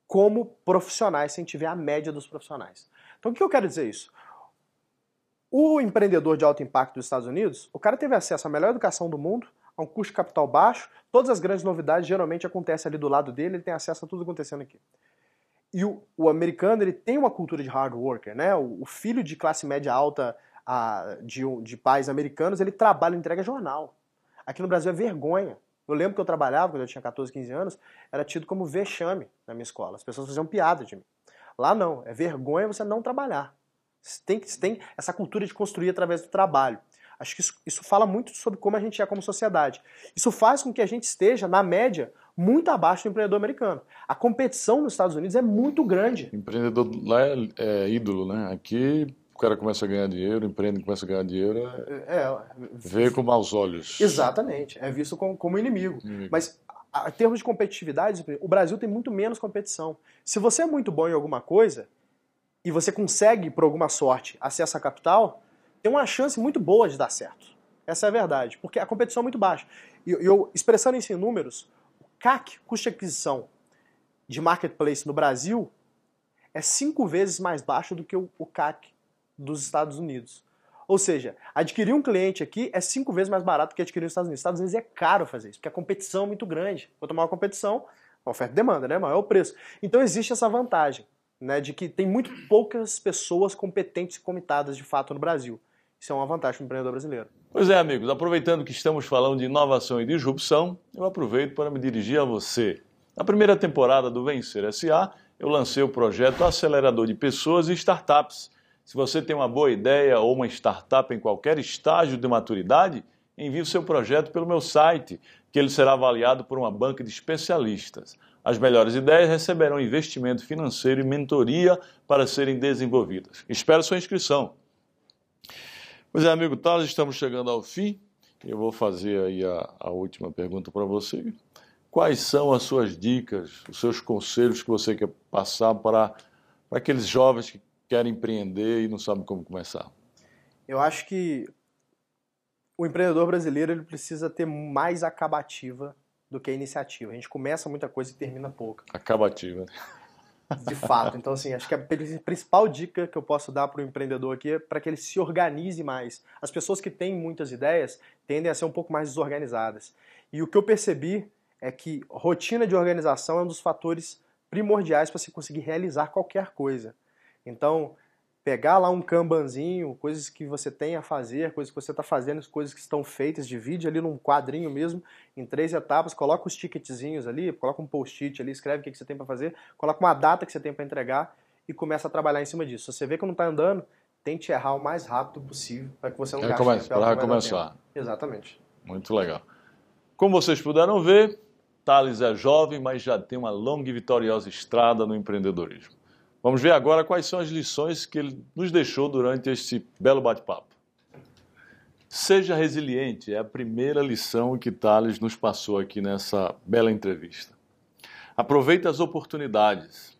como profissionais, se a gente tiver a média dos profissionais. Então o que eu quero dizer isso? O empreendedor de alto impacto dos Estados Unidos, o cara teve acesso à melhor educação do mundo, a um custo de capital baixo, todas as grandes novidades geralmente acontecem ali do lado dele, ele tem acesso a tudo acontecendo aqui. E o, o americano ele tem uma cultura de hard worker, né? O, o filho de classe média alta a, de, de pais americanos, ele trabalha, entrega jornal. Aqui no Brasil é vergonha. Eu lembro que eu trabalhava, quando eu tinha 14, 15 anos, era tido como vexame na minha escola. As pessoas faziam piada de mim. Lá não, é vergonha você não trabalhar. Você tem, você tem essa cultura de construir através do trabalho. Acho que isso, isso fala muito sobre como a gente é como sociedade. Isso faz com que a gente esteja, na média, muito abaixo do empreendedor americano. A competição nos Estados Unidos é muito grande. O empreendedor lá é, é ídolo, né? Aqui o cara começa a ganhar dinheiro, empreende, começa a ganhar dinheiro, é, é, vê com maus olhos. Exatamente, é visto como, como inimigo. inimigo. Mas em termos de competitividade, o Brasil tem muito menos competição. Se você é muito bom em alguma coisa e você consegue, por alguma sorte, acesso a capital, tem uma chance muito boa de dar certo. Essa é a verdade, porque a competição é muito baixa. E eu, expressando isso em números, o CAC, custo de aquisição de marketplace no Brasil, é cinco vezes mais baixo do que o, CAC dos Estados Unidos. Ou seja, adquirir um cliente aqui é cinco vezes mais barato que adquirir nos Estados Unidos. Nos Estados Unidos é caro fazer isso, porque a competição é muito grande. Quanto maior a competição, oferta e demanda, né? maior o preço. Então existe essa vantagem, né, de que tem muito poucas pessoas competentes e comitadas de fato no Brasil. Isso é uma vantagem para o empreendedor brasileiro. Pois é, amigos, aproveitando que estamos falando de inovação e disrupção, eu aproveito para me dirigir a você. Na primeira temporada do Vencer SA, eu lancei o projeto Acelerador de Pessoas e Startups se você tem uma boa ideia ou uma startup em qualquer estágio de maturidade, envie o seu projeto pelo meu site, que ele será avaliado por uma banca de especialistas. As melhores ideias receberão investimento financeiro e mentoria para serem desenvolvidas. Espero sua inscrição. Pois é, amigo Thales, estamos chegando ao fim. Eu vou fazer aí a, a última pergunta para você. Quais são as suas dicas, os seus conselhos que você quer passar para, para aqueles jovens que querem empreender e não sabem como começar? Eu acho que o empreendedor brasileiro ele precisa ter mais acabativa do que a iniciativa. A gente começa muita coisa e termina pouca. Acabativa. De fato. Então, assim, acho que a principal dica que eu posso dar para o empreendedor aqui é para que ele se organize mais. As pessoas que têm muitas ideias tendem a ser um pouco mais desorganizadas. E o que eu percebi é que rotina de organização é um dos fatores primordiais para se conseguir realizar qualquer coisa. Então, pegar lá um kanbanzinho, coisas que você tem a fazer, coisas que você está fazendo, coisas que estão feitas, divide ali num quadrinho mesmo, em três etapas, coloca os ticketzinhos ali, coloca um post-it ali, escreve o que, que você tem para fazer, coloca uma data que você tem para entregar e começa a trabalhar em cima disso. Se você vê que não está andando, tente errar o mais rápido possível para que você não gaste comece, Para recomeçar. Exatamente. Muito legal. Como vocês puderam ver, Thales é jovem, mas já tem uma longa e vitoriosa estrada no empreendedorismo. Vamos ver agora quais são as lições que ele nos deixou durante este belo bate-papo. Seja resiliente é a primeira lição que Thales nos passou aqui nessa bela entrevista. Aproveite as oportunidades.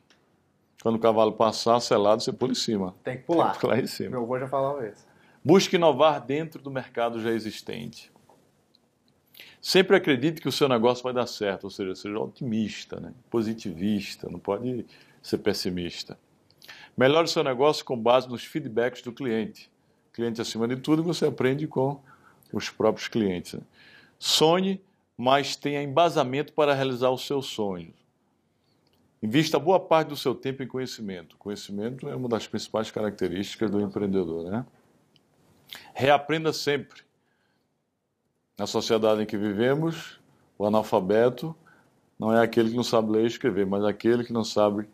Quando o cavalo passar selado, você pula em cima. Tem que pular. Tem que pular em cima. Meu avô já falava isso. Busque inovar dentro do mercado já existente. Sempre acredite que o seu negócio vai dar certo, ou seja, seja otimista, né? positivista, não pode ser pessimista. Melhore seu negócio com base nos feedbacks do cliente. Cliente acima de tudo, você aprende com os próprios clientes. Né? Sonhe, mas tenha embasamento para realizar os seus sonhos. Invista boa parte do seu tempo em conhecimento. Conhecimento é uma das principais características do empreendedor, né? Reaprenda sempre. Na sociedade em que vivemos, o analfabeto não é aquele que não sabe ler e escrever, mas aquele que não sabe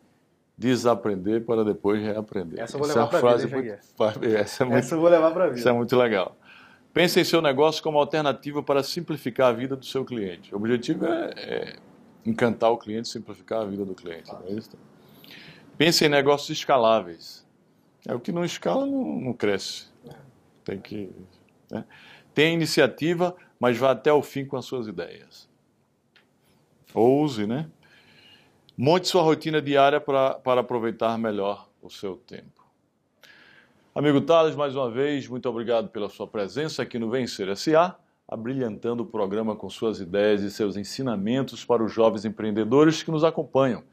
desaprender para depois reaprender. Essa eu vou levar é para a vida, muito, essa, é muito, essa eu vou levar para a vida. Isso é muito legal. Pense em seu negócio como alternativa para simplificar a vida do seu cliente. O objetivo é, é encantar o cliente, simplificar a vida do cliente. É isso? Pensa em negócios escaláveis. É o que não escala não, não cresce. Tem que. Né? Tem iniciativa, mas vá até o fim com as suas ideias. Ouse, né? Monte sua rotina diária pra, para aproveitar melhor o seu tempo. Amigo Thales, mais uma vez, muito obrigado pela sua presença aqui no Vencer SA, abrilhantando o programa com suas ideias e seus ensinamentos para os jovens empreendedores que nos acompanham.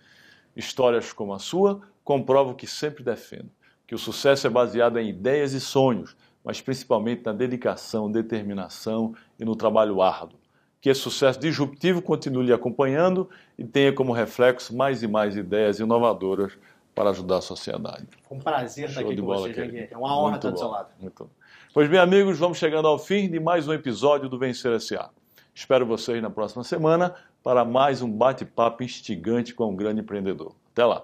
Histórias como a sua comprovam que sempre defendo que o sucesso é baseado em ideias e sonhos, mas principalmente na dedicação, determinação e no trabalho árduo. Que esse sucesso disruptivo continue lhe acompanhando e tenha como reflexo mais e mais ideias inovadoras para ajudar a sociedade. Foi um prazer estar aqui com você, Janguier. É uma honra Muito estar do seu lado. muito. Pois bem, amigos, vamos chegando ao fim de mais um episódio do Vencer S.A. Espero vocês na próxima semana para mais um bate-papo instigante com um grande empreendedor. Até lá!